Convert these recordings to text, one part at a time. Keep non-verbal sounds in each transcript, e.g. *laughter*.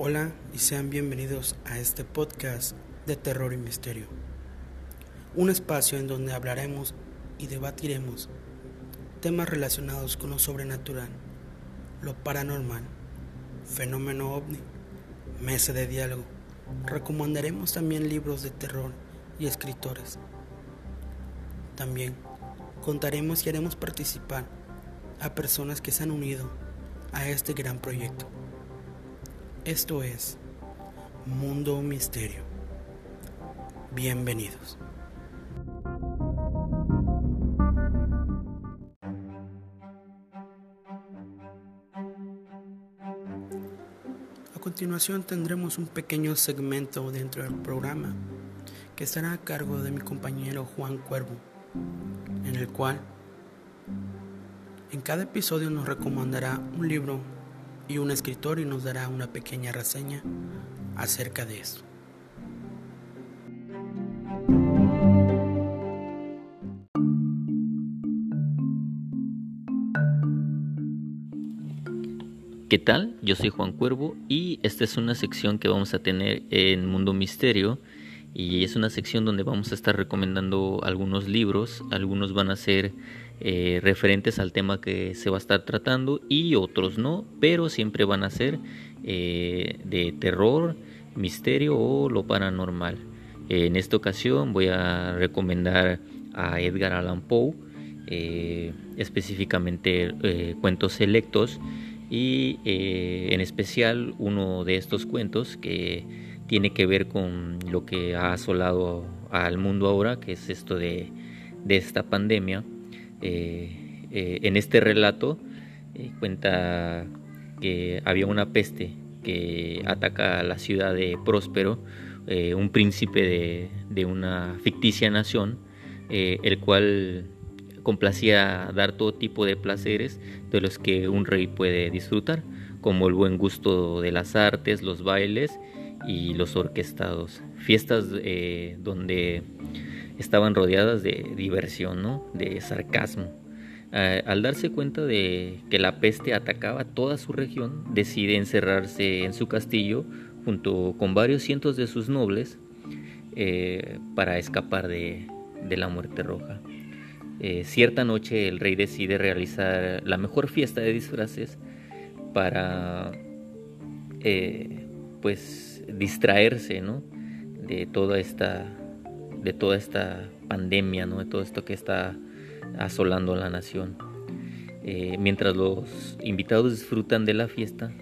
Hola y sean bienvenidos a este podcast de terror y misterio. Un espacio en donde hablaremos y debatiremos temas relacionados con lo sobrenatural, lo paranormal, fenómeno ovni, mesa de diálogo. Recomendaremos también libros de terror y escritores. También contaremos y haremos participar a personas que se han unido a este gran proyecto. Esto es Mundo Misterio. Bienvenidos. A continuación tendremos un pequeño segmento dentro del programa que estará a cargo de mi compañero Juan Cuervo, en el cual en cada episodio nos recomendará un libro y un escritor y nos dará una pequeña reseña acerca de eso. ¿Qué tal? Yo soy Juan Cuervo y esta es una sección que vamos a tener en Mundo Misterio y es una sección donde vamos a estar recomendando algunos libros, algunos van a ser eh, referentes al tema que se va a estar tratando y otros no, pero siempre van a ser eh, de terror, misterio o lo paranormal. en esta ocasión voy a recomendar a Edgar Allan Poe, eh, específicamente cuentos selectos y en especial uno de estos cuentos que tiene que ver con lo que ha asolado al mundo ahora, que es esto de, de esta pandemia. Eh, eh, en este relato eh, cuenta que había una peste que ataca a la ciudad de Próspero, un príncipe de, una ficticia nación, el cual complacía dar todo tipo de placeres de los que un rey puede disfrutar, como el buen gusto de las artes, los bailes y los orquestados. Fiestas donde estaban rodeadas de diversión, ¿no? de sarcasmo. al darse cuenta de que la peste atacaba toda su región, decide encerrarse en su castillo junto con varios cientos de sus nobles eh, para escapar de, la muerte roja. Eh, cierta noche el rey decide realizar la mejor fiesta de disfraces para eh, pues distraerse ¿no? de toda esta de toda esta pandemia, ¿no? de todo esto que está asolando a la nación. Eh, mientras los invitados disfrutan de la fiesta,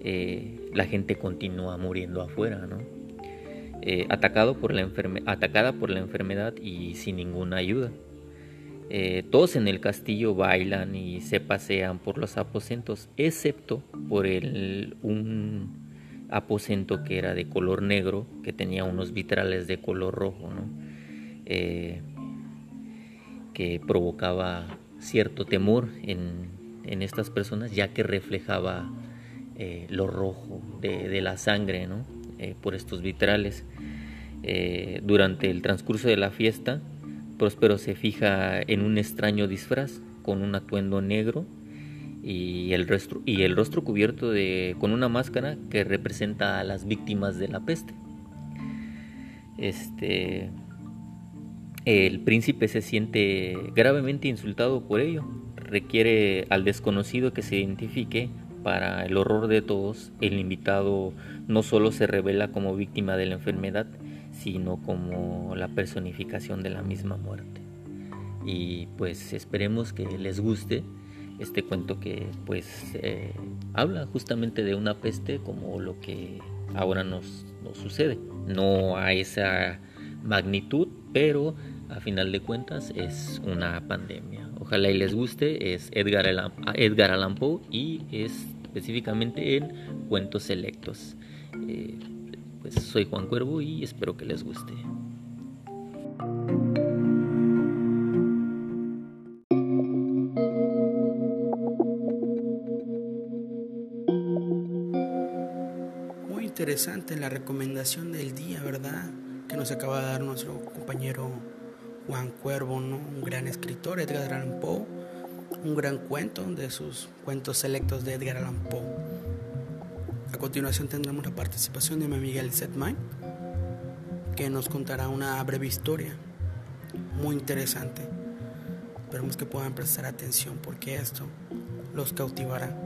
eh, la gente continúa muriendo afuera, ¿no? Eh, atacado por la atacada por la enfermedad y sin ninguna ayuda. todos en el castillo bailan y se pasean por los aposentos, excepto por el, un aposento que era de color negro, que tenía unos vitrales de color rojo, eh, que provocaba cierto temor en, estas personas, ya que reflejaba eh, lo rojo de, la sangre eh, por estos vitrales. durante el transcurso de la fiesta, Próspero se fija en un extraño disfraz con un atuendo negro y el, rostro, y el rostro cubierto de, con una máscara que representa a las víctimas de la peste. Este, el príncipe se siente gravemente insultado por ello. Requiere al desconocido que se identifique. Para el horror de todos, el invitado no solo se revela como víctima de la enfermedad, sino como la personificación de la misma muerte. Y pues esperemos que les guste este cuento que pues eh, habla justamente de una peste como lo que ahora nos, sucede. No a esa magnitud, pero a final de cuentas es una pandemia. Ojalá y les guste, es Edgar Allan, Edgar Allan Poe y es específicamente en cuentos selectos. Eh, pues soy Juan Cuervo y espero que les guste. Interesante la recomendación del día, ¿verdad? Que nos acaba de dar nuestro compañero Juan Cuervo, ¿no? Un gran escritor, Edgar Allan Poe. Un gran cuento de sus cuentos selectos de Edgar Allan Poe. A continuación tendremos la participación de mi amiga Lizette May, que nos contará una breve historia muy interesante. Esperemos que puedan prestar atención porque esto los cautivará.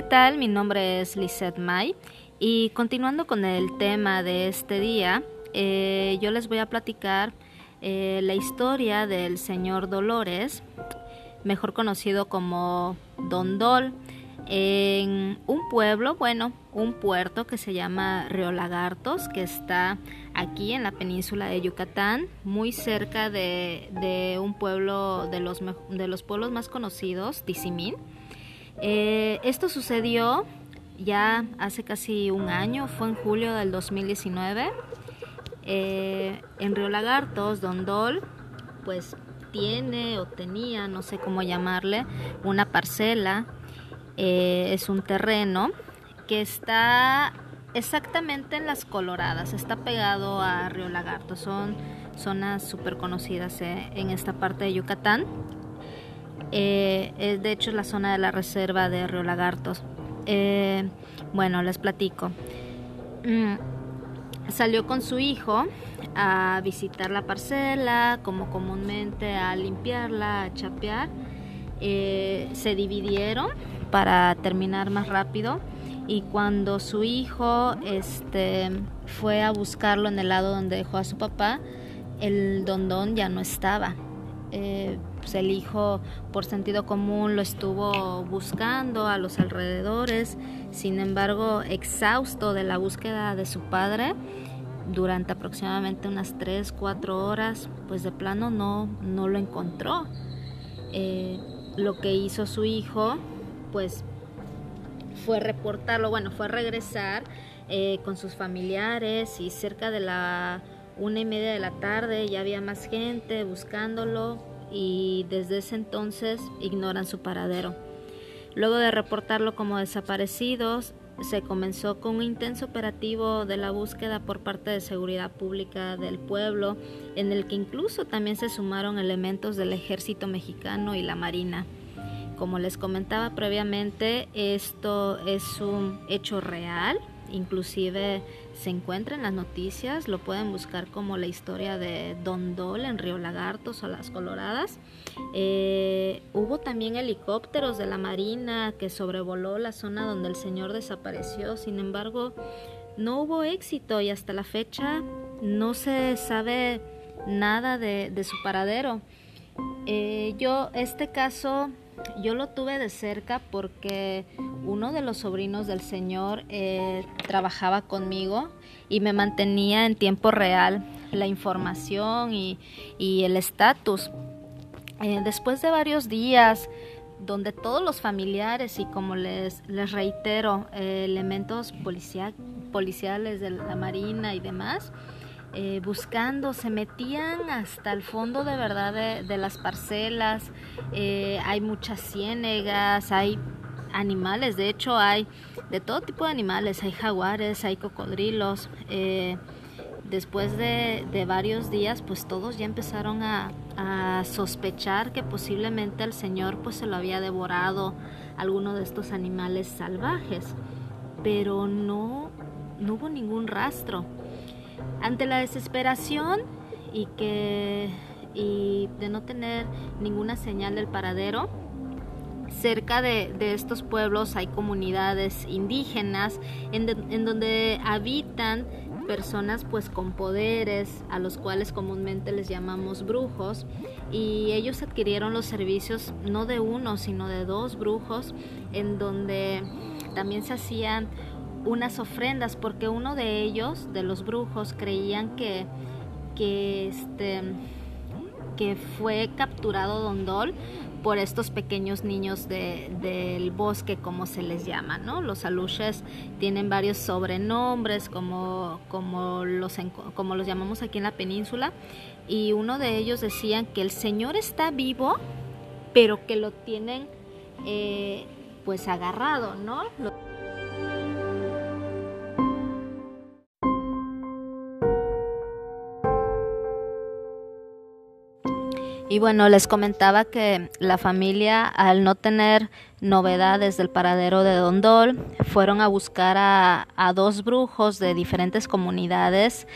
¿Qué tal? Mi nombre es Lizette May y continuando con el tema de este día, eh, yo les voy a platicar eh, la historia del señor Dolores, mejor conocido como Don Dol, en un pueblo, bueno, un puerto que se llama Río Lagartos, que está aquí en la península de Yucatán, muy cerca de, un pueblo de los, de los pueblos más conocidos, Tizimín. Eh, esto sucedió ya hace casi un año, fue en julio del 2019. Eh, en Río Lagartos, Don Dol, pues tiene o tenía, no sé cómo llamarle, una parcela, eh, es un terreno que está exactamente en las Coloradas, está pegado a Río Lagarto, son zonas súper conocidas en esta parte de Yucatán. Eh, de hecho es la zona de la reserva de Río Lagartos. Eh, bueno, les platico. Mm, salió con su hijo a visitar la parcela, como comúnmente a limpiarla, a chapear. Eh, se dividieron para terminar más rápido y cuando su hijo este, fue a buscarlo en el lado donde dejó a su papá, el dondón ya no estaba. Pues el hijo por sentido común lo estuvo buscando a los alrededores, sin embargo exhausto de la búsqueda de su padre durante aproximadamente unas 3, 4 horas, pues de plano no, no lo encontró. Eh, lo que hizo su hijo, pues fue reportarlo, bueno, fue regresar eh, con sus familiares y cerca de la una y media de la tarde ya había más gente buscándolo y desde ese entonces ignoran su paradero. Luego de reportarlo como desaparecidos, se comenzó con un intenso operativo de la búsqueda por parte de seguridad pública del pueblo, en el que incluso también se sumaron elementos del ejército mexicano y la marina. Como les comentaba previamente, esto es un hecho real, inclusive se encuentra en las noticias, lo pueden buscar como la historia de Don Dol en Río Lagartos o Las Coloradas. Eh, hubo también helicópteros de la Marina que sobrevoló la zona donde el señor desapareció, sin embargo no hubo éxito y hasta la fecha no se sabe nada de, su paradero. Eh, yo este caso yo lo tuve de cerca porque uno de los sobrinos del Señor eh, trabajaba conmigo y me mantenía en tiempo real la información y, el estatus. Eh, después de varios días donde todos los familiares y como les, reitero, eh, elementos policiales de la Marina y demás, eh, buscando, se metían hasta el fondo de verdad de, las parcelas, eh, hay muchas ciénegas, hay animales, de hecho hay de todo tipo de animales, hay jaguares, hay cocodrilos. Eh, después de, varios días, pues todos ya empezaron a, sospechar que posiblemente el Señor pues se lo había devorado alguno de estos animales salvajes, pero no, no hubo ningún rastro. Ante la desesperación y que y de no tener ninguna señal del paradero, cerca de, estos pueblos hay comunidades indígenas en, donde habitan personas pues con poderes a los cuales comúnmente les llamamos brujos y ellos adquirieron los servicios no de uno sino de dos brujos en donde también se hacían unas ofrendas porque uno de ellos, de los brujos, creían que, que, este, que fue capturado Don Dol por estos pequeños niños del bosque, como se les llama, ¿no? Los aluches tienen varios sobrenombres, como, como, los, como los llamamos aquí en la península, y uno de ellos decían que el Señor está vivo, pero que lo tienen eh, pues agarrado, ¿no? Y bueno, les comentaba que la familia, al no tener novedades del paradero de Dondol, fueron a buscar a, dos brujos de diferentes comunidades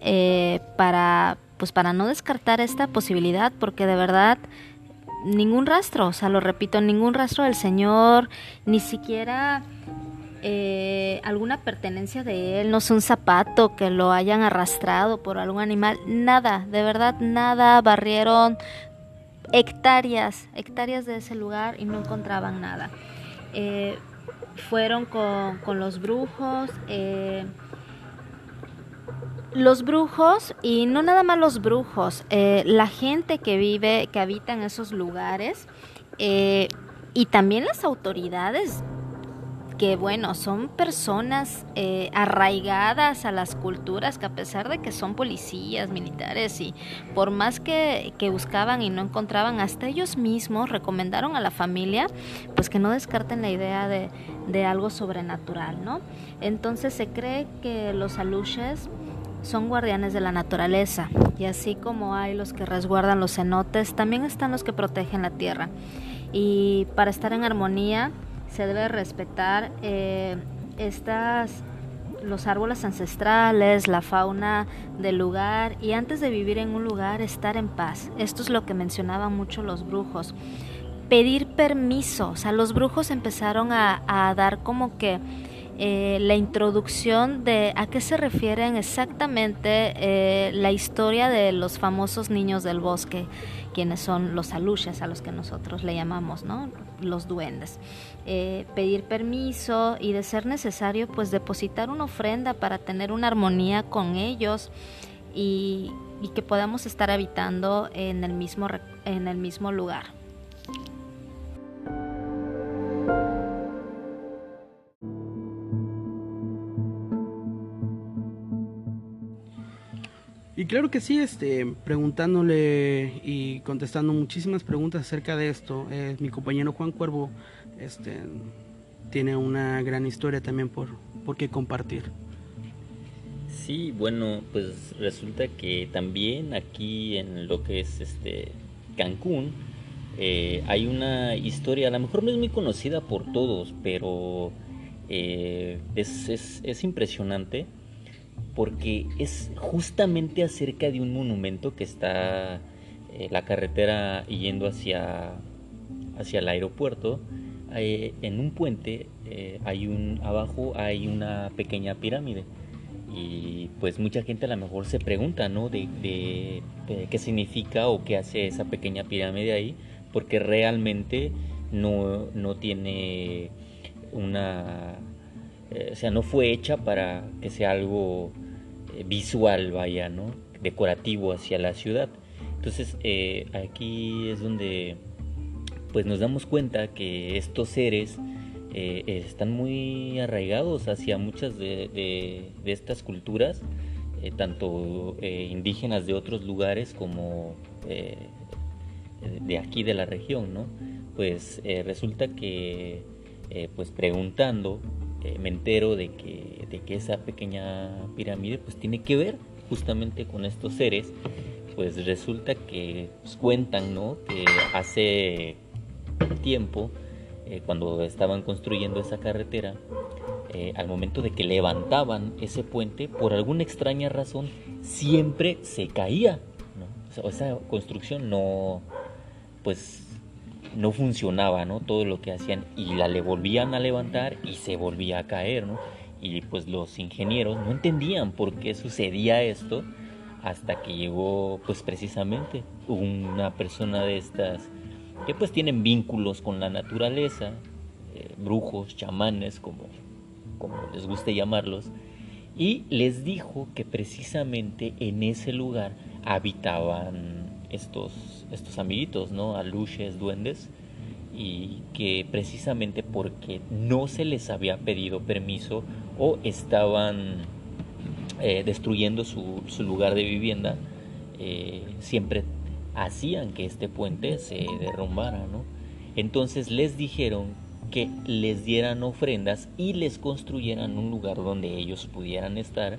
eh, para, pues para no descartar esta posibilidad, porque de verdad ningún rastro, o sea, lo repito, ningún rastro del Señor, ni siquiera eh, alguna pertenencia de él, no sé, un zapato que lo hayan arrastrado por algún animal, nada, de verdad nada, barrieron hectáreas, hectáreas de ese lugar y no encontraban nada. Eh, fueron con, los brujos, eh, los brujos y no nada más los brujos, la gente que vive, que habita en esos lugares y también las autoridades que bueno, son personas eh, arraigadas a las culturas que a pesar de que son policías, militares y por más que, que, buscaban y no encontraban, hasta ellos mismos recomendaron a la familia pues que no descarten la idea de, de algo sobrenatural, ¿no? Entonces se cree que los aluches son guardianes de la naturaleza y así como hay los que resguardan los cenotes, también están los que protegen la tierra. Y para estar en armonía, se debe respetar eh, estas los árboles ancestrales, la fauna del lugar y antes de vivir en un lugar estar en paz. Esto es lo que mencionaban mucho los brujos. Pedir permiso, o sea, los brujos empezaron a dar como que eh, la introducción de a qué se refieren exactamente eh, la historia de los famosos niños del bosque, quienes son los aluches a los que nosotros le llamamos, ¿no? Los duendes. Eh, pedir permiso y de ser necesario, pues depositar una ofrenda para tener una armonía con ellos y, y que podamos estar habitando en el mismo, en el mismo lugar. Y claro que sí, este, preguntándole y contestando muchísimas preguntas acerca de esto, eh, mi compañero Juan Cuervo este, tiene una gran historia también por, por qué compartir. Sí, bueno, pues resulta que también aquí en lo que es este Cancún eh, hay una historia, a lo mejor no es muy conocida por todos, pero eh, es, es, es impresionante porque es justamente acerca de un monumento que está eh, la carretera yendo hacia, hacia el aeropuerto. Eh, en un puente eh, hay un abajo hay una pequeña pirámide y pues mucha gente a lo mejor se pregunta no de, de qué significa o qué hace esa pequeña pirámide ahí porque realmente no, no tiene una o sea no fue hecha para que sea algo eh, visual, vaya, ¿no? Decorativo hacia la ciudad. Entonces eh, aquí es donde pues nos damos cuenta que estos seres eh, están muy arraigados hacia muchas de, estas culturas, tanto indígenas de otros lugares como de aquí de la región, ¿no? Pues resulta que pues preguntando eh, me entero de que, de que esa pequeña pirámide pues tiene que ver justamente con estos seres, pues resulta que pues, cuentan, ¿no? Que hace tiempo, eh, cuando estaban construyendo esa carretera, eh, al momento de que levantaban ese puente, por alguna extraña razón, siempre se caía, ¿no? esa construcción no, pues no funcionaba, ¿no? Todo lo que hacían y la le volvían a levantar y se volvía a caer, ¿no? Y pues los ingenieros no entendían por qué sucedía esto hasta que llegó pues precisamente una persona de estas que pues tienen vínculos con la naturaleza, eh, brujos, chamanes, como, como les guste llamarlos, y les dijo que precisamente en ese lugar habitaban estos, estos amiguitos, ¿no? Aluches, duendes, y que precisamente porque no se les había pedido permiso o estaban eh, destruyendo su, lugar de vivienda, eh, siempre hacían que este puente se derrumbara, ¿no? Entonces les dijeron que les dieran ofrendas y les construyeran un lugar donde ellos pudieran estar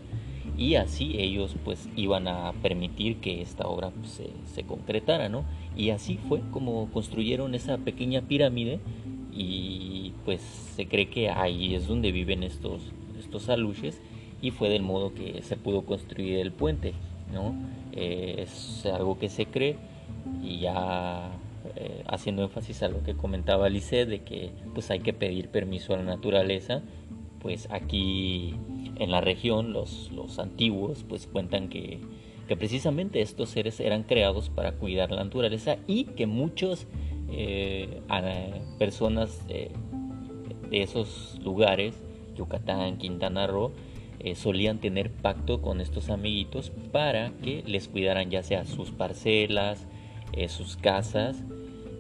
y así ellos pues iban a permitir que esta obra pues, se, se, concretara, ¿no? Y así fue como construyeron esa pequeña pirámide y pues se cree que ahí es donde viven estos, estos aluches y fue del modo que se pudo construir el puente, ¿no? Eh, es algo que se cree y ya eh, haciendo énfasis a lo que comentaba Lice de que pues hay que pedir permiso a la naturaleza, pues aquí en la región los, los antiguos pues cuentan que, que precisamente estos seres eran creados para cuidar la naturaleza y que muchos eh, personas de esos lugares, Yucatán, Quintana Roo, eh, solían tener pacto con estos amiguitos para que les cuidaran ya sea sus parcelas, eh, sus casas.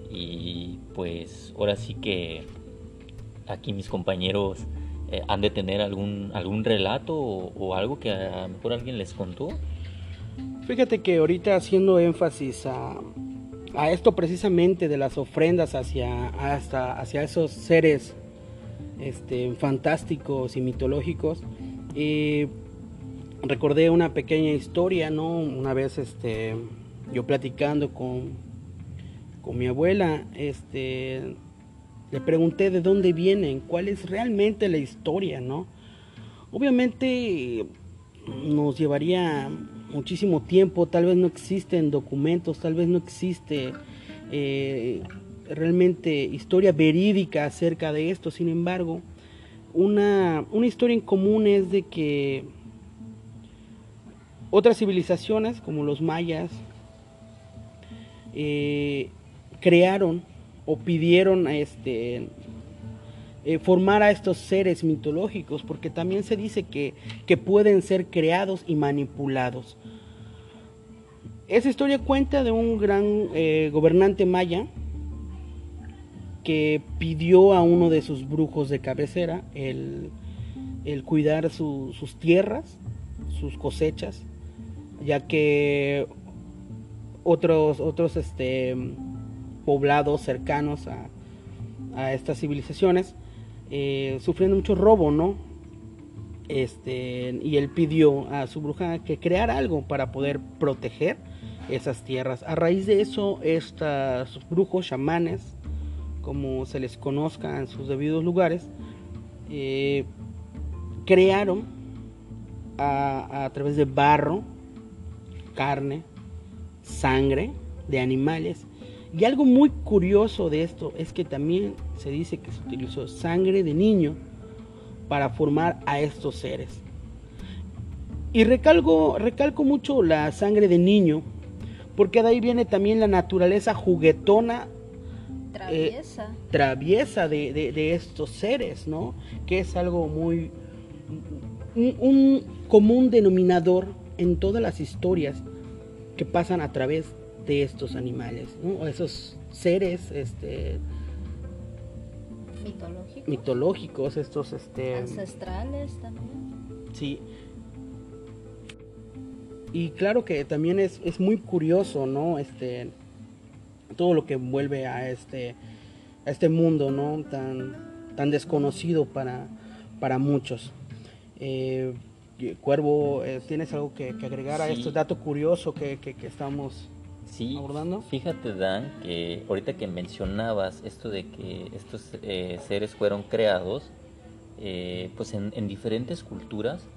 Y pues ahora sí que aquí mis compañeros eh, han de tener algún, algún relato o, algo que a mejor alguien les contó. Fíjate que ahorita haciendo énfasis a, a esto precisamente de las ofrendas hacia, hasta, hacia esos seres este, fantásticos y mitológicos, y recordé una pequeña historia, ¿no? Una vez este, yo platicando con, con mi abuela, este, le pregunté de dónde vienen, cuál es realmente la historia, ¿no? Obviamente nos llevaría muchísimo tiempo, tal vez no existen documentos, tal vez no existe eh, realmente historia verídica acerca de esto, sin embargo, una, historia en común es de que otras civilizaciones, como los mayas, eh, crearon o pidieron este, eh, formar a estos seres mitológicos, porque también se dice que, pueden ser creados y manipulados. Esa historia cuenta de un gran eh, gobernante maya, que pidió a uno de sus brujos de cabecera el, cuidar sus tierras, sus cosechas, ya que otros, otros este, poblados cercanos a, estas civilizaciones eh, sufren mucho robo, ¿no? Este, y él pidió a su bruja que creara algo para poder proteger esas tierras. A raíz de eso, estos brujos, chamanes, como se les conozca en sus debidos lugares, eh, crearon a, través de barro, carne, sangre de animales. Y algo muy curioso de esto es que también se dice que se utilizó sangre de niño para formar a estos seres. Y recalco, recalco mucho la sangre de niño, porque de ahí viene también la naturaleza juguetona eh, traviesa, de, estos seres, ¿no? Que es algo muy... Un, común denominador en todas las historias que pasan a través de estos animales, ¿no? O esos seres, este... Mitológicos. Mitológicos, estos, este... Ancestrales también. Sí. Y claro que también es, es muy curioso, ¿no? Este todo lo que envuelve a este, a este mundo ¿no? tan, tan desconocido para, para muchos. Eh, Cuervo, eh, ¿tienes algo que, agregar a este dato curioso que, que, estamos sí, abordando? Fíjate, Dan, que ahorita que mencionabas esto de que estos eh, seres fueron creados, pues en, en, diferentes culturas,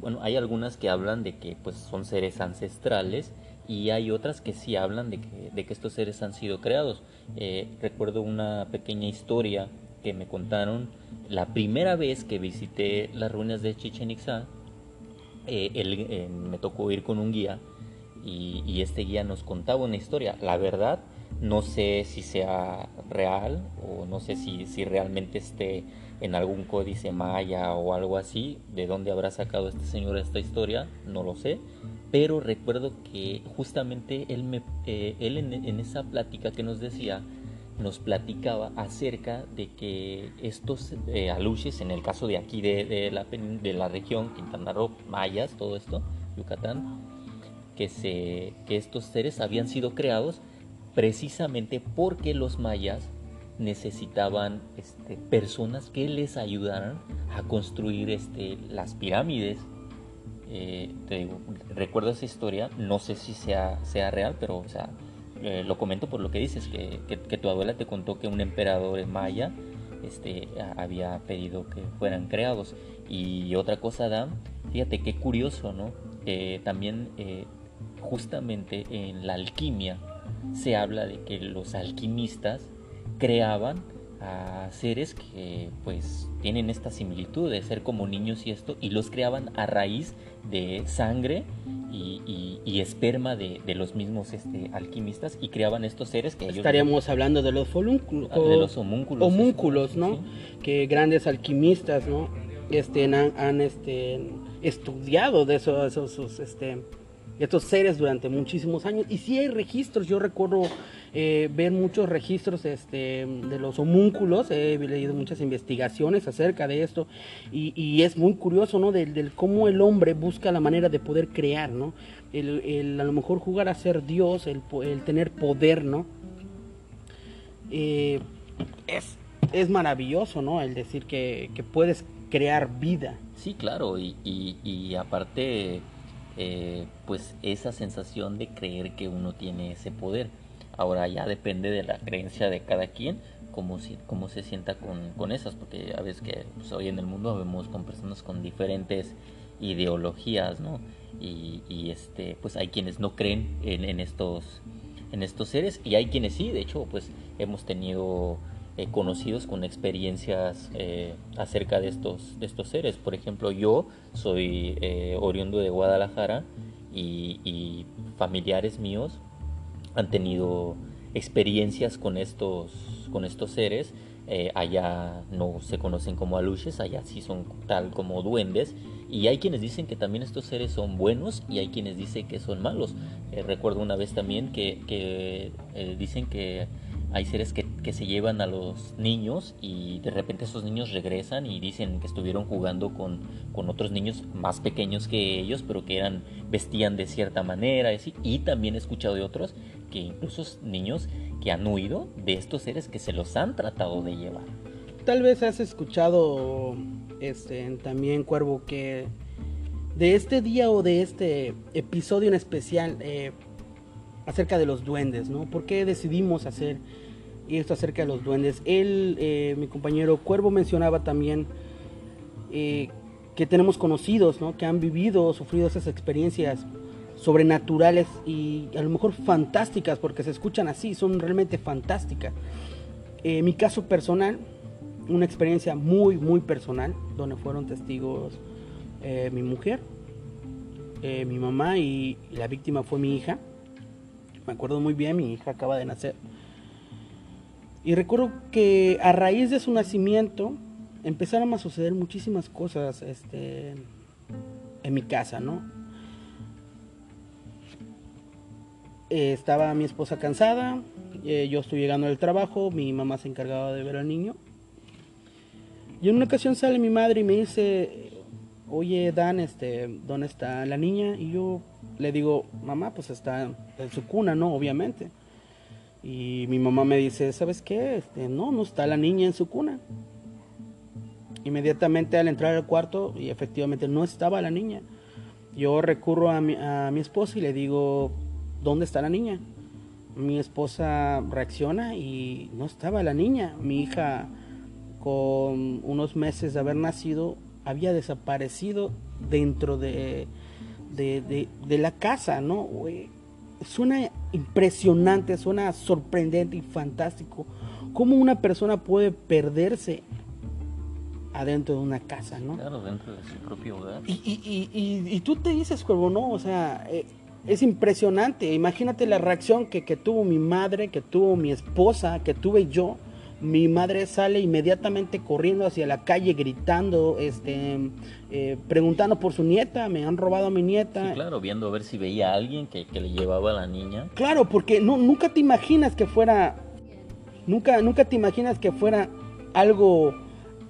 bueno, hay algunas que hablan de que pues son seres ancestrales y hay otras que sí hablan de que, de que estos seres han sido creados. Eh, recuerdo una pequeña historia que me contaron la primera vez que visité las ruinas de Chichen Itza. Eh, eh, me tocó ir con un guía y, este guía nos contaba una historia. La verdad, no sé si sea real o no sé si, si realmente esté en algún códice maya o algo así. De dónde habrá sacado este señor esta historia, no lo sé pero recuerdo que justamente él, me, eh, él en, esa plática que nos decía, nos platicaba acerca de que estos eh, aluches, en el caso de aquí de, la, de la región, Quintana Roo, mayas, todo esto, Yucatán, que, estos seres habían sido creados precisamente porque los mayas necesitaban este, personas que les ayudaran a construir este, las pirámides eh, te digo, recuerdo esa historia, no sé si sea, sea real, pero eh, lo comento por lo que dices, que, tu abuela te contó que un emperador maya este, había pedido que fueran creados. Y otra cosa, Dan, fíjate qué curioso, ¿no? también justamente en la alquimia se habla de que los alquimistas creaban a seres que pues tienen esta similitud de ser como niños y esto y los creaban a raíz de sangre y, esperma de, los mismos este, alquimistas y creaban estos seres que estaríamos hablando de los folúnculos ah, de los homúnculos homúnculos no que grandes alquimistas no este han, este estudiado de esos, esos este estos seres durante muchísimos años. Y sí hay registros, yo recuerdo eh, ver muchos registros este, de los homúnculos, he leído muchas investigaciones acerca de esto y, es muy curioso, ¿no? Del, cómo el hombre busca la manera de poder crear, ¿no? El, a lo mejor jugar a ser Dios, el, tener poder, ¿no? Eh, es, es maravilloso, ¿no? El decir que, puedes crear vida. Sí, claro, y, y aparte eh, pues esa sensación de creer que uno tiene ese poder. Ahora ya depende de la creencia de cada quien, cómo, cómo se sienta con, con, esas, porque a veces que pues, hoy en el mundo vemos con personas con diferentes ideologías, ¿no? Y, y este, pues hay quienes no creen en, en, estos, en estos seres y hay quienes sí, de hecho, pues hemos tenido eh, conocidos con experiencias eh, acerca de estos, estos seres. Por ejemplo, yo soy eh, oriundo de Guadalajara y, familiares míos han tenido experiencias con estos, con estos seres. allá no se conocen como aluches, allá sí son tal como duendes. Y hay quienes dicen que también estos seres son buenos y hay quienes dicen que son malos. recuerdo una vez también que, que dicen que hay seres que, se llevan a los niños y de repente esos niños regresan y dicen que estuvieron jugando con, otros niños más pequeños que ellos, pero que eran vestían de cierta manera. Y, y también he escuchado de otros que incluso niños que han huido de estos seres que se los han tratado de llevar. Tal vez has escuchado este, también, Cuervo, que de este día o de este episodio en especial eh, acerca de los duendes, ¿no? ¿Por qué decidimos hacer esto acerca de los duendes? Él, eh, mi compañero Cuervo mencionaba también eh, que tenemos conocidos, ¿no? Que han vivido, sufrido esas experiencias sobrenaturales y a lo mejor fantásticas, porque se escuchan así, son realmente fantásticas. Eh, mi caso personal, una experiencia muy, muy personal, donde fueron testigos mi mujer, mi mamá y la víctima fue mi hija me acuerdo muy bien, mi hija acaba de nacer. Y recuerdo que a raíz de su nacimiento empezaron a suceder muchísimas cosas este, en mi casa, ¿no? Eh, estaba mi esposa cansada, eh, yo estoy llegando del trabajo, mi mamá se encargaba de ver al niño. Y en una ocasión sale mi madre y me dice, oye Dan, este, ¿dónde está la niña? Y yo le digo, mamá, pues está en su cuna, ¿no? Obviamente. Y mi mamá me dice, ¿sabes qué? Este, no, no está la niña en su cuna. Inmediatamente al entrar al cuarto, y efectivamente no estaba la niña. Yo recurro a mi, a mi esposa y le digo, ¿dónde está la niña? Mi esposa reacciona y no estaba la niña. Mi hija, con unos meses de haber nacido, había desaparecido dentro de, de, la casa, ¿no? Suena impresionante, suena sorprendente y fantástico. ¿Cómo una persona puede perderse adentro de una casa, ¿no? Claro, dentro de su propio hogar. Y, y, y, y tú te dices, Cuervo, ¿no? O sea, eh, es impresionante. Imagínate la reacción que, que tuvo mi madre, que tuvo mi esposa, que tuve yo mi madre sale inmediatamente corriendo hacia la calle gritando, este, eh, preguntando por su nieta, me han robado a mi nieta. Sí, claro, viendo a ver si veía a alguien que, le llevaba a la niña. Claro, porque no, nunca te imaginas que fuera, nunca, nunca te imaginas que fuera algo,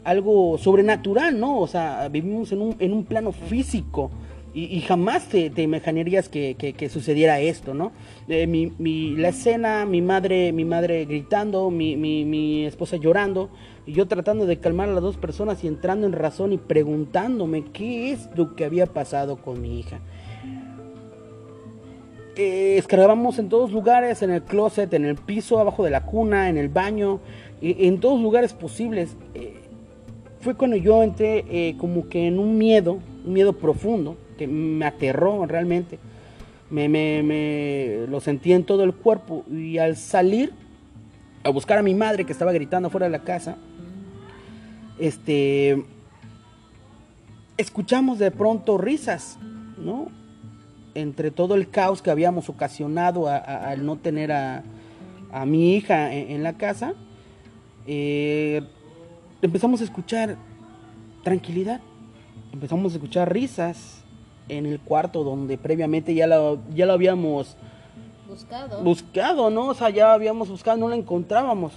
algo sobrenatural, ¿no? O sea, vivimos en un, en un plano físico y, jamás te, te imaginarías que, sucediera esto, ¿no? Eh, la escena, mi madre, mi madre gritando, mi, esposa llorando, y yo tratando de calmar a las dos personas y entrando en razón y preguntándome qué es lo que había pasado con mi hija. Eh, en todos lugares, en el closet, en el piso, abajo de la cuna, en el baño, en todos lugares posibles. Eh, fue cuando yo entré eh, como que en un miedo, un miedo profundo, que me aterró realmente. Me, me, lo sentí en todo el cuerpo y al salir a buscar a mi madre que estaba gritando fuera de la casa, este, escuchamos de pronto risas, ¿no? Entre todo el caos que habíamos ocasionado al no tener a, mi hija en, la casa, eh, empezamos a escuchar tranquilidad, empezamos a escuchar risas en el cuarto donde previamente ya lo, ya lo habíamos buscado. buscado, ¿no? O sea, ya habíamos buscado, no la encontrábamos.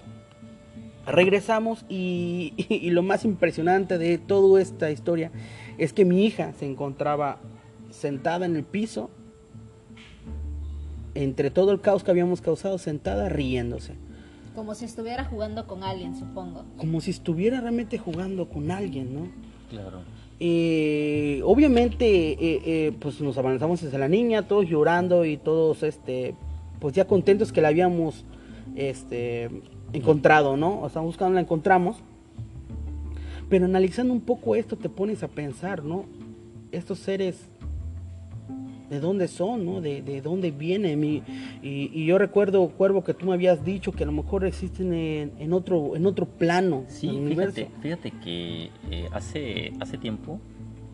Regresamos y, *laughs* y lo más impresionante de toda esta historia es que mi hija se encontraba sentada en el piso, entre todo el caos que habíamos causado, sentada riéndose. Como si estuviera jugando con alguien, supongo. Como si estuviera realmente jugando con alguien, ¿no? Claro. Eh, obviamente, eh, eh, pues nos avanzamos hacia la niña, todos llorando y todos, este, pues ya contentos que la habíamos, este, encontrado, ¿no? O sea, buscando la encontramos. Pero analizando un poco esto, te pones a pensar, ¿no? Estos seres de dónde son, ¿no? De, de dónde vienen. Y, y, yo recuerdo, Cuervo, que tú me habías dicho que a lo mejor existen en, otro, en otro plano. Sí, fíjate, fíjate que eh, hace, hace tiempo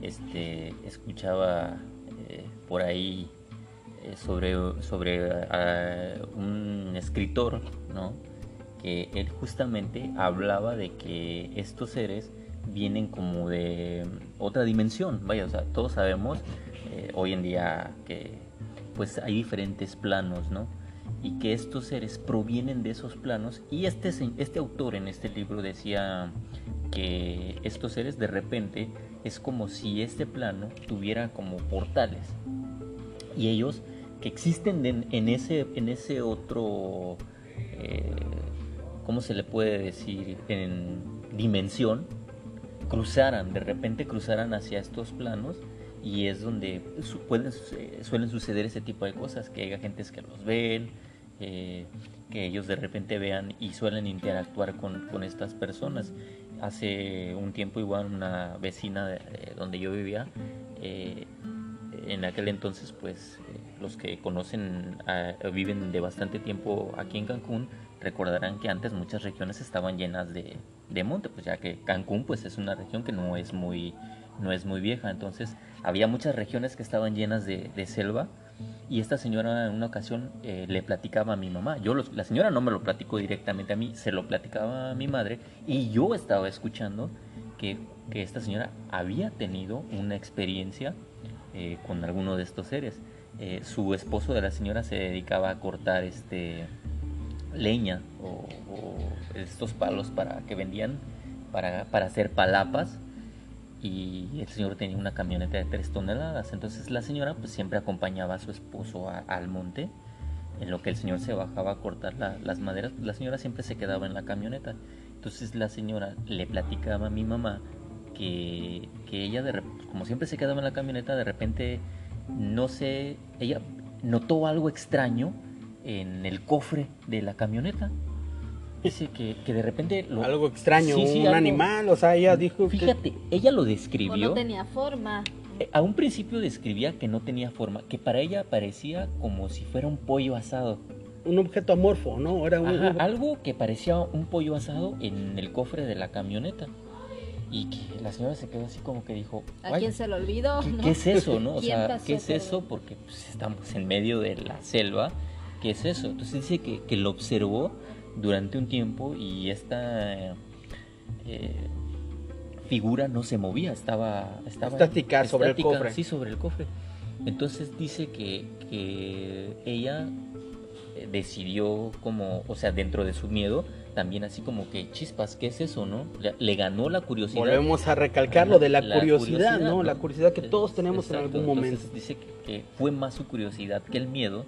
este, escuchaba eh, por ahí eh, sobre, sobre un escritor, ¿no? Que él justamente hablaba de que estos seres vienen como de otra dimensión. Vaya, o sea, todos sabemos eh, hoy en día que pues hay diferentes planos, ¿no? Y que estos seres provienen de esos planos. Y este, este autor en este libro decía que estos seres de repente es como si este plano tuviera como portales. Y ellos que existen en, ese, en ese otro, eh, ¿cómo se le puede decir? En dimensión, cruzaran, de repente cruzaran hacia estos planos y es donde pueden, suelen suceder ese tipo de cosas, que haya gentes que los ven, eh, que ellos de repente vean y suelen interactuar con, con, estas personas. Hace un tiempo igual una vecina de, donde yo vivía, eh, en aquel entonces pues eh, los que conocen, viven de bastante tiempo aquí en Cancún, recordarán que antes muchas regiones estaban llenas de, de monte, pues ya que Cancún pues es una región que no es muy no es muy vieja, entonces había muchas regiones que estaban llenas de, selva y esta señora en una ocasión eh, le platicaba a mi mamá, yo la señora no me lo platicó directamente a mí, se lo platicaba a mi madre y yo estaba escuchando que, esta señora había tenido una experiencia eh, con alguno de estos seres. Eh, su esposo de la señora se dedicaba a cortar este leña o, estos palos para que vendían para, para hacer palapas y el señor tenía una camioneta de 3 toneladas. Entonces la señora pues siempre acompañaba a su esposo al monte. En lo que el señor se bajaba a cortar las maderas, pues, la señora siempre se quedaba en la camioneta. Entonces la señora le platicaba a mi mamá que, que ella, de, como siempre se quedaba en la camioneta, de repente, no sé, ella notó algo extraño en el cofre de la camioneta. Dice que, que de repente... algo extraño, un animal, o sea, ella dijo... Fíjate, ella lo describió... no tenía forma. Eh, a un principio describía que no tenía forma, que para ella parecía como si fuera un pollo asado. Un objeto amorfo, ¿no? Era algo que parecía un pollo asado en el cofre de la camioneta. Y que la señora se quedó así como que dijo... ¿A quién se lo olvidó? ¿Qué, es eso, no? O *laughs* sea, ¿qué es eso? Porque pues, estamos en medio de la selva. ¿Qué es eso? Entonces dice que, que lo observó durante un tiempo y esta eh, figura no se movía, estaba, estaba estática, sobre el cofre. Sí, sobre el cofre. Entonces dice que, que ella eh, decidió como, o sea, dentro de su miedo, también así como que chispas, ¿qué es eso, no? Le, ganó la curiosidad. Volvemos a recalcar lo de la, curiosidad, ¿no? La curiosidad que todos tenemos en algún momento. dice que, fue más su curiosidad que el miedo.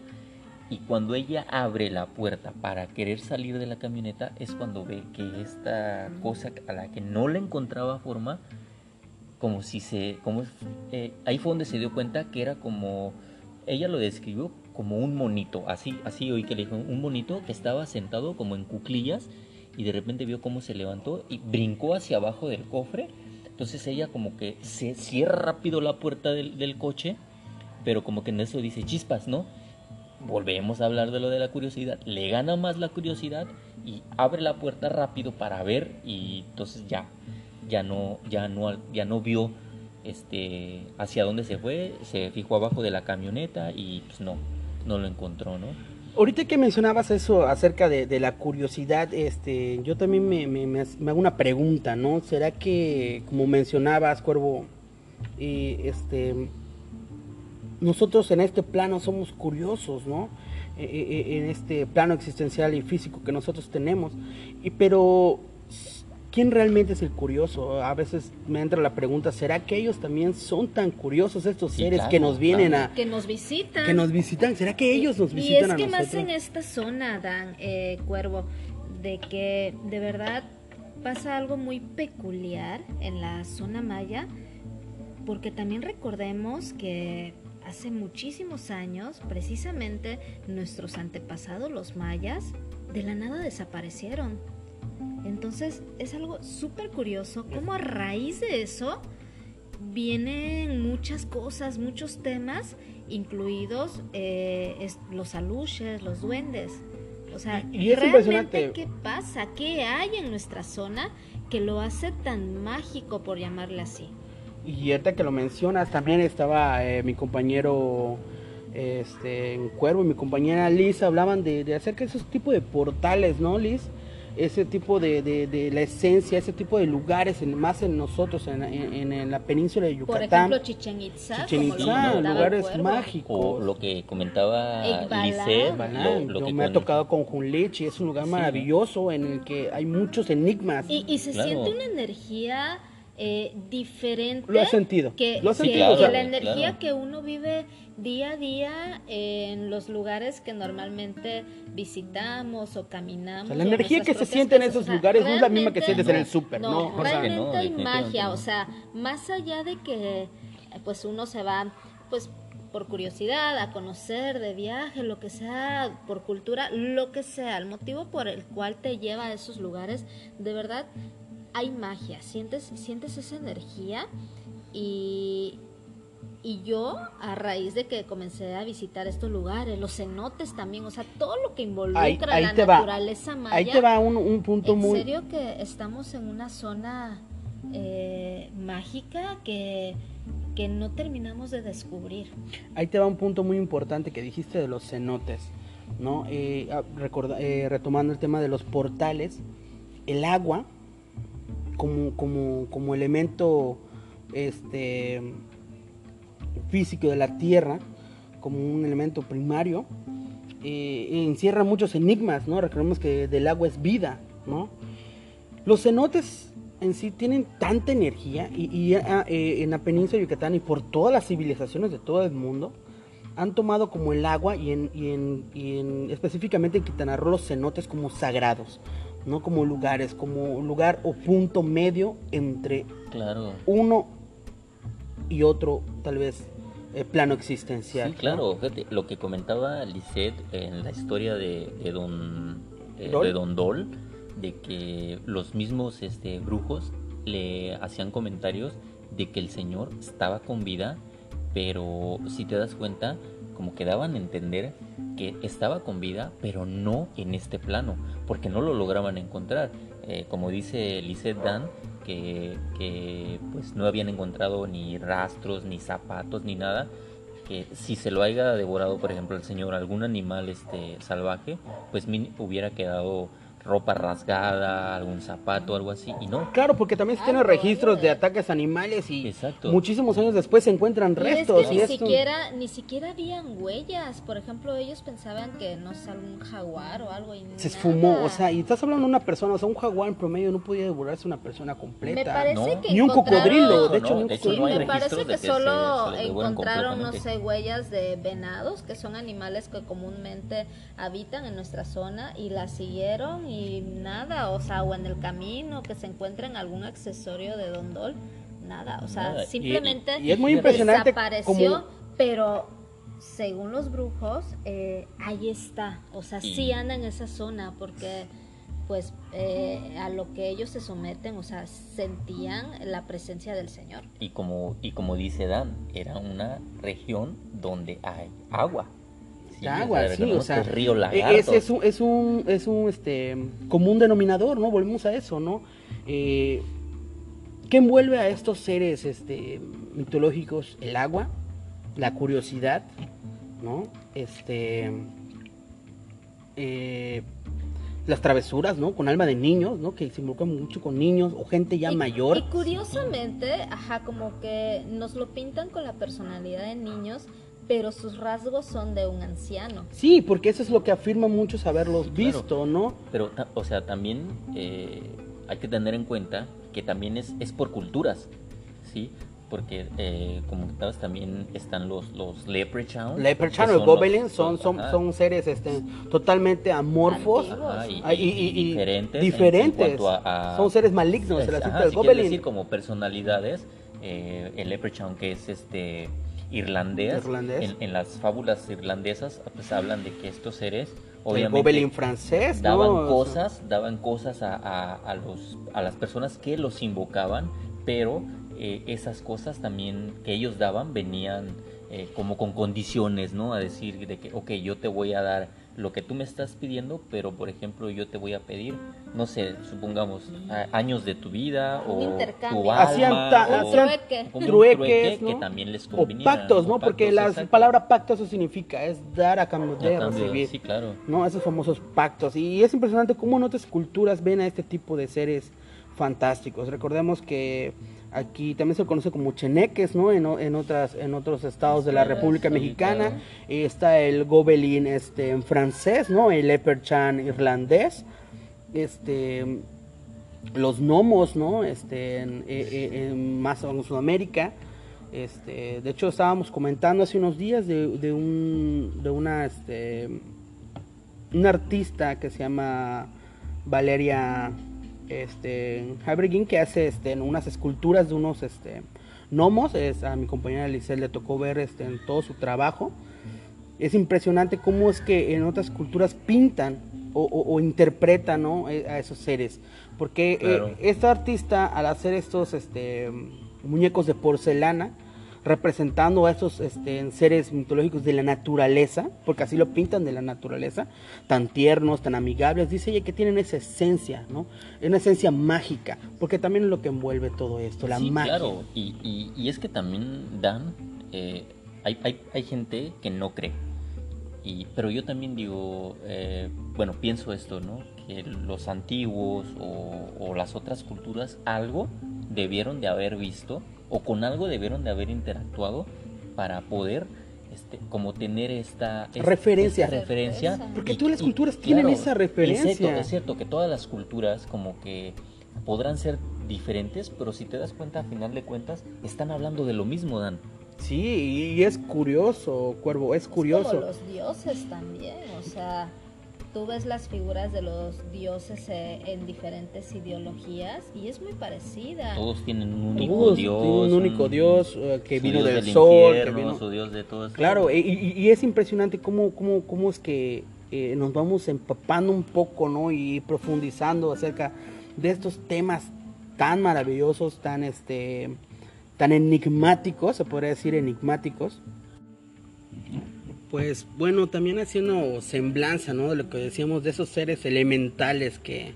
Y cuando ella abre la puerta para querer salir de la camioneta, es cuando ve que esta cosa a la que no le encontraba forma, como si se. Como, eh, ahí fue donde se dio cuenta que era como. Ella lo describió como un monito, así, así oí que le dijo, un monito que estaba sentado como en cuclillas y de repente vio cómo se levantó y brincó hacia abajo del cofre. Entonces ella como que se cierra rápido la puerta del, coche, pero como que en eso dice chispas, ¿no? Volvemos a hablar de lo de la curiosidad. Le gana más la curiosidad y abre la puerta rápido para ver y entonces ya, ya no, ya no, ya no vio este hacia dónde se fue, se fijó abajo de la camioneta y pues no, no lo encontró, ¿no? Ahorita que mencionabas eso acerca de, la curiosidad, este, yo también me, hago una pregunta, ¿no? ¿Será que, como mencionabas, Cuervo, y este, nosotros en este plano somos curiosos, ¿no? E, e, e, en este plano existencial y físico que nosotros tenemos, y pero ¿quién realmente es el curioso? A veces me entra la pregunta, ¿será que ellos también son tan curiosos estos seres que nos vienen a... Que nos visitan. Que nos visitan, ¿será que ellos nos visitan? Y es que más en esta zona, Dan, eh, Cuervo, de que de verdad pasa algo muy peculiar en la zona maya, porque también recordemos que hace muchísimos años, precisamente nuestros antepasados, los mayas, de la nada desaparecieron entonces es algo súper curioso cómo a raíz de eso vienen muchas cosas, muchos temas, incluidos eh, los aluches, los duendes. O sea, y, realmente qué pasa, qué hay en nuestra zona que lo hace tan mágico, por llamarle así. Y ahorita que lo mencionas, también estaba eh, mi compañero este, en Cuervo y mi compañera Liz hablaban de, de acerca de esos tipos de portales, ¿no, Liz? ese tipo de, de, la esencia, ese tipo de lugares, más en nosotros, en, en, la península de Yucatán. Por ejemplo, Chichen Itza. Chichen Itza, lugares mágicos. O lo que comentaba Lisset. Yo me ha tocado con Junlich y es un lugar maravilloso en el que hay muchos enigmas. Y, y se siente una energía eh, diferente. Lo he sentido. Que, lo sentido. la energía que uno vive día a día en los lugares que normalmente visitamos o caminamos. la energía que se siente en esos lugares no es la misma que sientes en el súper, ¿no? Realmente hay magia, o sea, más allá de que pues uno se va pues por curiosidad, a conocer de viaje, lo que sea, por cultura, lo que sea, el motivo por el cual te lleva a esos lugares, de verdad hay magia, sientes, sientes esa energía y, y yo, a raíz de que comencé a visitar estos lugares, los cenotes también, o sea, todo lo que involucra la naturaleza maya. Ahí te va un, punto muy... En serio que estamos en una zona eh, mágica que, que no terminamos de descubrir. Ahí te va un punto muy importante que dijiste de los cenotes, ¿no? Eh, ah, eh, retomando el tema de los portales, el agua como, como, como elemento este, físico de la Tierra, como un elemento primario, eh, encierra muchos enigmas, ¿no? Recordemos que del agua es vida, ¿no? Los cenotes en sí tienen tanta energía y, ah, eh, en la península de Yucatán y por todas las civilizaciones de todo el mundo han tomado como el agua y, en, y en, y en específicamente en Quintana Roo los cenotes como sagrados no como lugares, como lugar o punto medio entre claro. uno y otro, tal vez, eh, plano existencial. Sí, claro, lo que comentaba Lisette en la historia de, Don, eh, de Don Dol, de que los mismos este, brujos le hacían comentarios de que el señor estaba con vida, pero si te das cuenta, como que daban a entender que estaba con vida, pero no en este plano, porque no lo lograban encontrar. Eh, como dice Lizeth Dan, que, que, pues no habían encontrado ni rastros, ni zapatos, ni nada, que si se lo haya devorado, por ejemplo, el señor algún animal este salvaje, pues hubiera quedado ropa rasgada, algún zapato, algo así, y no. Claro, porque también se tienen registros de ataques animales y Exacto. muchísimos años después se encuentran restos. es que y ni esto- siquiera, ni siquiera habían huellas. Por ejemplo, ellos pensaban que no sé, algún jaguar o algo y se nada. esfumó, o sea, y estás hablando de una persona, o sea, un jaguar en promedio no podía devorarse una persona Me completa. parece No. que Ni un cocodrilo, de hecho, no, ni un de hecho, Sí, me parece que, se- solo se encontraron, no sé, huellas de venados, que son animales que comúnmente habitan en nuestra zona, y las siguieron y nada, o sea, o en el camino, que se encuentren algún accesorio de Dondol, nada, o sea, Nada. Y- simplemente y es muy impresionante desapareció, como- pero según los brujos, eh, ahí está, o sea, Y- sí anda en esa zona, porque pues eh, a lo que ellos se someten, o sea, sentían la presencia del Señor. Y como, y como dice Dan, era una región donde hay agua. Sí, agua, o sea, sí, o sea, río e- lagarto. es, es un, es un, es un este, común denominador, ¿no? Volvemos a eso, ¿no? Eh, ¿Qué envuelve a estos seres este, mitológicos? El agua, la curiosidad, ¿no? Este, eh, las travesuras, ¿no? Con alma de niños, ¿no? Que se involucran mucho con niños o gente ya Y- mayor. Y curiosamente, ajá, como que nos lo pintan con la personalidad de niños, pero sus rasgos son de un anciano. Sí, porque eso es lo que afirman muchos haberlos Claro. visto, ¿no? Pero, ta- o sea, también eh, hay que tener en cuenta que también es, es por culturas, ¿sí? Porque, eh, como comentabas, también están los, los leprechaun. Leprechaun que o son los- goblins son, son, ajá, son seres este, totalmente amorfos ajá, y, y- y- y- y diferentes. en- en diferentes. cuanto a- a- son seres malignos, se cita el si quieres goblin. decir como personalidades, eh, el leprechaun que es este irlandés. En, en las fábulas irlandesas pues hablan de que estos seres el obviamente francés, ¿no? daban O sea, cosas, daban cosas a, a- a los, a las personas que los invocaban, pero eh, esas cosas también que ellos daban venían eh, como con condiciones, ¿no? A decir de que, ok, yo te voy a dar lo que tú me estás pidiendo, pero por ejemplo yo te voy a pedir, no sé, supongamos, años de tu vida Un o intercambio. tu Hacían alma, ta- o- hacían trueque. como un trueques, trueque ¿no? que también les o conviniera, pactos, ¿no? o Porque la palabra pacto eso significa, es dar a cambio A de cambio, recibir. Sí, claro. ¿no? Esos famosos pactos. Y es impresionante cómo en otras culturas ven a este tipo de seres fantásticos. Recordemos que aquí también se conoce como cheneques, ¿no? En, en otras en otros estados de la República Mexicana. Eh, Está el gobelin este en francés, ¿no? El leprechaun irlandés. Este los gnomos, ¿no? Este en, eh, eh, en más en Sudamérica. Este, de hecho estábamos comentando hace unos días de, de un de una este una artista que se llama Valeria este Habergin que hace este unas esculturas de unos este gnomos es a mi compañera Lisel le tocó ver este en todo su trabajo es impresionante cómo es que en otras culturas pintan o, o- o interpretan ¿no? eh, a esos seres porque eh, Claro. esta artista al hacer estos este muñecos de porcelana representando a estos este, seres mitológicos de la naturaleza, porque así lo pintan de la naturaleza, tan tiernos, tan amigables, dice ella que tienen esa esencia, ¿no? Una esencia mágica, porque también es lo que envuelve todo esto, la sí, magia. claro. Y, y- y es que también, Dan, eh, hay, hay, hay gente que no cree. Y, pero yo también digo, eh, bueno, pienso esto, ¿no? Que los antiguos o, o las otras culturas algo debieron de haber visto o con algo debieron de haber interactuado para poder este, como tener esta esta- Referencia. esta referencia Porque Y- todas las y, culturas tienen esa y Es referencia. cierto, es cierto que todas las culturas como que podrán ser diferentes, pero si te das cuenta, a final de cuentas, están hablando de lo mismo, Dan. Sí, y es curioso, Cuervo, es Es curioso. como los dioses también, o sea, tú ves las figuras de los dioses eh, en diferentes ideologías y es muy parecida. Todos tienen un único Todos Dios. tienen un único Dios, eh, que su vino Dios del del sol, que infierno, vino- su Dios de todo eso. Claro, y, y- y es impresionante cómo, cómo, cómo es que eh, nos vamos empapando un poco, ¿no? Y profundizando acerca de estos temas tan maravillosos, tan este tan enigmáticos, se podría decir enigmáticos. Pues bueno, también haciendo semblanza, ¿no? De lo que decíamos de esos seres elementales que,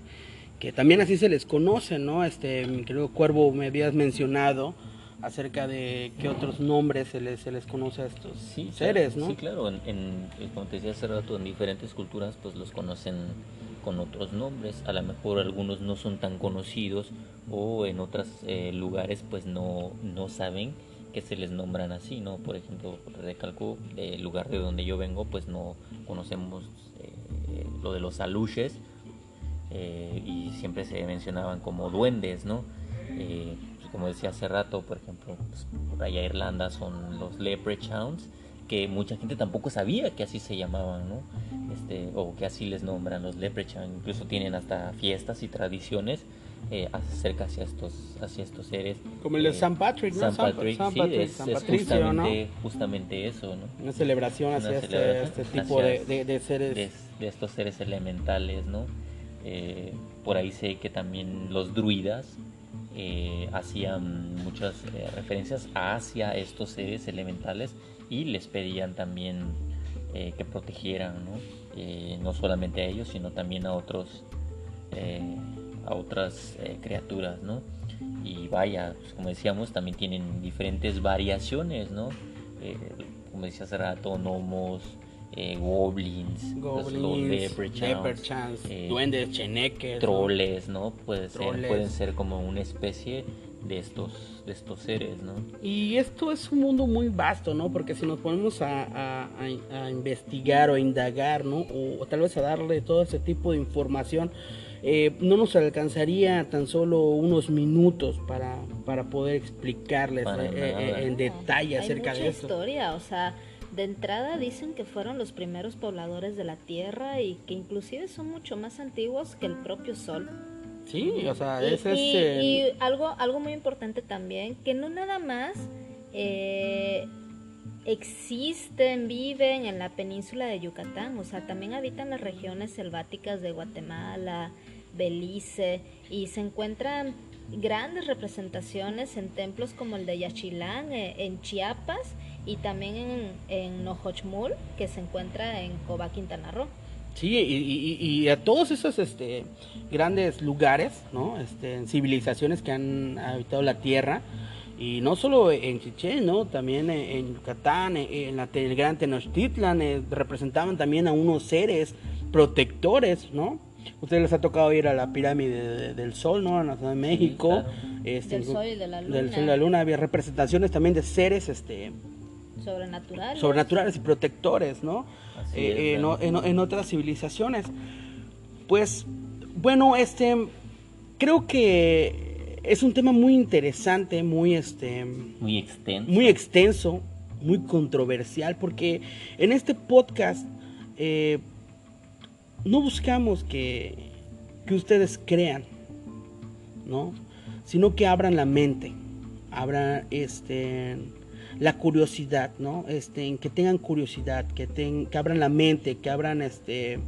que también así se les conoce, ¿no? Este, mi querido Cuervo, me habías mencionado acerca de qué otros nombres se les, se les conoce a estos Sí, seres, ¿no? Sí, claro, en, en- como te decía hace rato, en diferentes culturas pues los conocen con otros nombres. A lo mejor algunos no son tan conocidos o en otros eh, lugares pues no, no saben que se les nombran así, ¿no? Por ejemplo, recalco, el lugar de donde yo vengo pues no conocemos eh, lo de los aluches eh, y siempre se mencionaban como duendes, ¿no? Pues, como decía hace rato, por ejemplo, pues, por allá Irlanda son los leprechauns que mucha gente tampoco sabía que así se llamaban, ¿no? Este, o que así les nombran los leprechaun. Incluso tienen hasta fiestas y tradiciones eh, acerca hacia estos, hacia estos seres. Como el de eh, San Patrick, ¿no? San Patrick, sí, es, justamente, justamente, eso, ¿no? Una celebración hacia este, este, tipo de, de, seres. De, estos seres elementales, ¿no? Eh, por ahí sé que también los druidas eh, hacían muchas referencias hacia estos seres elementales y les pedían también eh, que protegieran ¿no? Eh, no solamente a ellos sino también a otros eh, a otras criaturas ¿no? y vaya pues, como decíamos también tienen diferentes variaciones ¿no? como decía hace rato gnomos goblins, goblins duendes, cheneques, troles, ¿no? Puede ser, pueden ser como una especie de estos, de estos seres, ¿no? Y esto es un mundo muy vasto, ¿no? Porque si nos ponemos a, a, investigar o a indagar, ¿no? O, tal vez a darle todo ese tipo de información, eh, no nos alcanzaría tan solo unos minutos para, para poder explicarles eh, eh, en detalle acerca de esto. historia, o sea, de entrada dicen que fueron los primeros pobladores de la Tierra y que inclusive son mucho más antiguos que el propio Sol. Sí, o sea, es y, y, algo, algo muy importante también, que no nada más eh, existen, viven en la península de Yucatán, o sea, también habitan las regiones selváticas de Guatemala, Belice, y se encuentran grandes representaciones en templos como el de Yaxchilán, eh, en Chiapas, y también en, en Nojochmul, que se encuentra en Cobá, Quintana Roo. Sí, y, a todos esos este, grandes lugares, ¿no? Este, civilizaciones que han habitado la Tierra, y no solo en Chichén, ¿no? También en Yucatán, en, la, el Gran Tenochtitlan, eh, representaban también a unos seres protectores, ¿no? Ustedes les ha tocado ir a la pirámide del Sol, ¿no? En la Ciudad de México. este, del Sol y de la Luna. Del Sol y de la Luna. Había representaciones también de seres, este... Sobrenaturales. Sobrenaturales y protectores, ¿no? Eh, en, otras civilizaciones. Pues, bueno, este, creo que es un tema muy interesante, muy, este, muy extenso, muy extenso, muy controversial, porque en este podcast eh, no buscamos que, que ustedes crean, ¿no? Sino que abran la mente, abran este la curiosidad, ¿no? Este, que tengan curiosidad, que, que abran la mente, que abran este,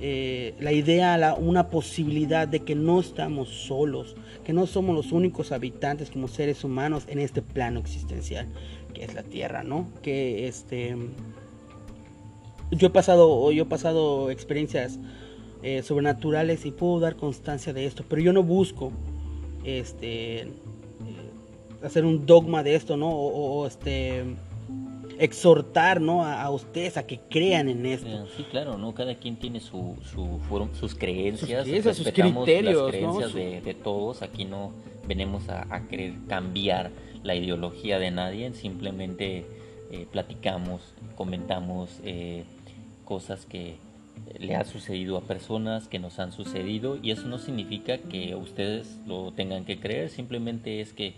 eh, la idea, la, una posibilidad de que no estamos solos, que no somos los únicos habitantes como seres humanos en este plano existencial, que es la Tierra, ¿no? Que este, yo he pasado, yo he pasado experiencias eh, sobrenaturales y puedo dar constancia de esto, pero yo no busco este hacer un dogma de esto, ¿no? O, este exhortar, ¿no? A, ustedes a que crean en esto. Sí, claro, ¿no? Cada quien tiene su, su sus creencias, sus, criterios, las creencias de, todos. Aquí no venimos a, querer cambiar la ideología de nadie, simplemente eh, platicamos, comentamos eh, cosas que le ha sucedido a personas que nos han sucedido y eso no significa que ustedes lo tengan que creer, simplemente es que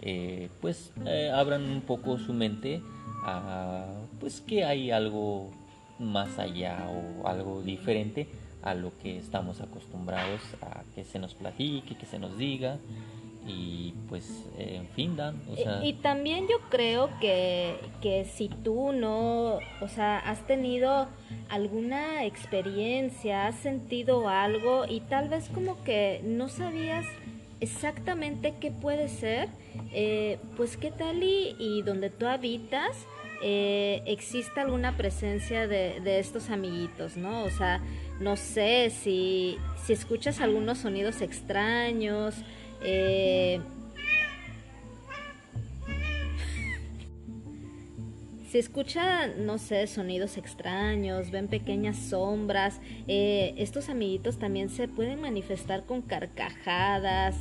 eh, pues eh, abran un poco su mente a pues que hay algo más allá o algo diferente a lo que estamos acostumbrados a que se nos platique, que se nos diga y pues en fin Dan y, también yo creo que, que si tú no o sea has tenido alguna experiencia has sentido algo y tal vez como que no sabías exactamente qué puede ser, eh, pues qué tal y, donde tú habitas eh, existe alguna presencia de, estos amiguitos, ¿no? O sea, no sé si, si escuchas algunos sonidos extraños, eh, se escuchan, no sé, sonidos extraños, ven pequeñas sombras, eh, estos amiguitos también se pueden manifestar con carcajadas,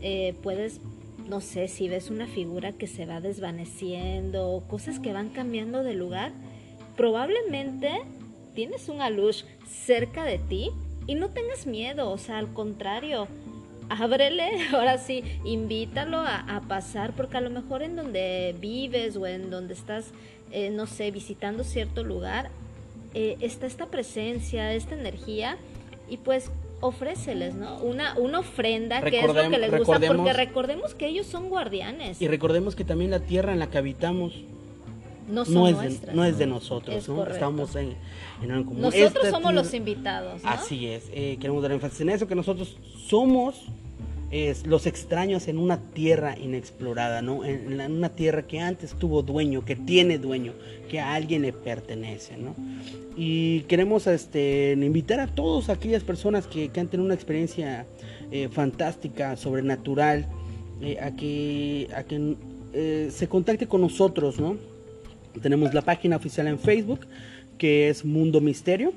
eh, puedes, no sé, si ves una figura que se va desvaneciendo, cosas que van cambiando de lugar, probablemente tienes un alush cerca de ti y no tengas miedo, o sea, al contrario, ábrele, *laughs* ahora sí, invítalo a, pasar, porque a lo mejor en donde vives o en donde estás, eh, no sé, visitando cierto lugar, eh, está esta presencia, esta energía, y pues ofréceles, ¿no? Una, una ofrenda que es lo que les gusta, porque recordemos que ellos son guardianes. Y recordemos que también la tierra en la que habitamos no, es, de, no es de nosotros, ¿no? Estamos en, en común. Nosotros somos los invitados. ¿no? Así es, eh, queremos dar énfasis en eso, que nosotros somos es, los extraños en una tierra inexplorada, ¿no? En, una tierra que antes tuvo dueño, que tiene dueño, que a alguien le pertenece, ¿no? Y queremos este, invitar a todas aquellas personas que, que han tenido una experiencia eh, fantástica, sobrenatural, eh, a que, a que se contacte con nosotros, ¿no? Tenemos la página oficial en Facebook, que es Mundo Misterio.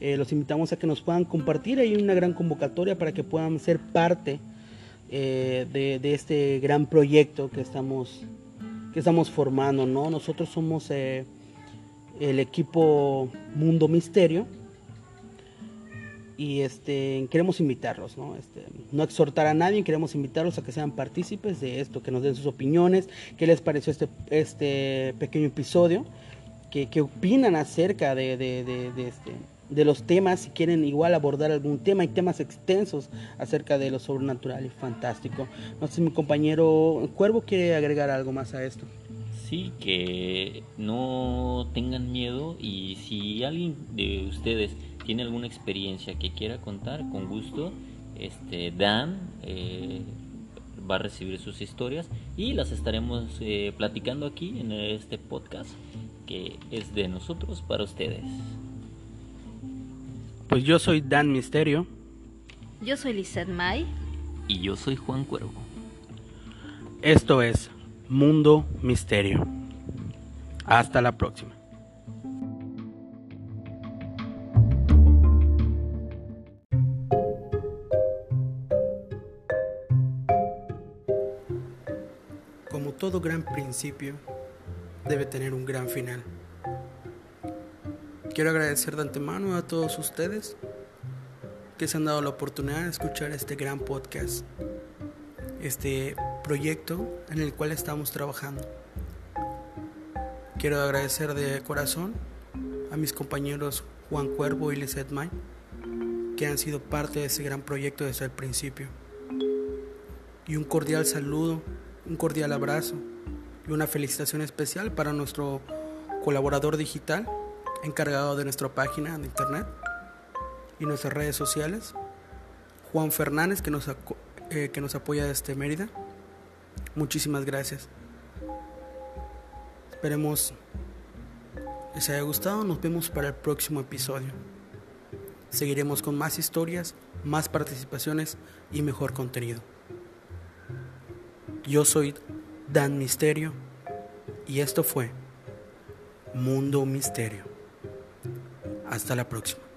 Eh, los invitamos a que nos puedan compartir. Hay una gran convocatoria para que puedan ser parte eh, de, este gran proyecto que estamos, que estamos formando. ¿no? Nosotros somos eh, el equipo Mundo Misterio y este, queremos invitarlos, ¿no? Este, no exhortar a nadie, queremos invitarlos a que sean partícipes de esto, que nos den sus opiniones, qué les pareció este, este pequeño episodio, qué, opinan acerca de, este, de los temas, si quieren igual abordar algún tema, hay temas extensos acerca de lo sobrenatural y fantástico. No sé si mi compañero Cuervo quiere agregar algo más a esto. Sí, que no tengan miedo y si alguien de ustedes tiene alguna experiencia que quiera contar, con gusto, este, Dan eh, va a recibir sus historias y las estaremos eh, platicando aquí en este podcast que es de nosotros para ustedes. Pues yo soy Dan Misterio. Yo soy Lizeth May. Y yo soy Juan Cuervo. Esto es Mundo Misterio. Hasta la próxima. Gran principio debe tener un gran final. Quiero agradecer de antemano a todos ustedes que se han dado la oportunidad de escuchar este gran podcast, este proyecto en el cual estamos trabajando. Quiero agradecer de corazón a mis compañeros Juan Cuervo y Lizeth May, que han sido parte de ese gran proyecto desde el principio. Y un cordial saludo un cordial abrazo una felicitación especial para nuestro colaborador digital encargado de nuestra página de internet y nuestras redes sociales, Juan Fernández, que nos, eh, que nos apoya desde Mérida. Muchísimas gracias. Esperemos les haya gustado. Nos vemos para el próximo episodio. Seguiremos con más historias, más participaciones y mejor contenido. Yo soy Dan Misterio y esto fue Mundo Misterio. Hasta la próxima.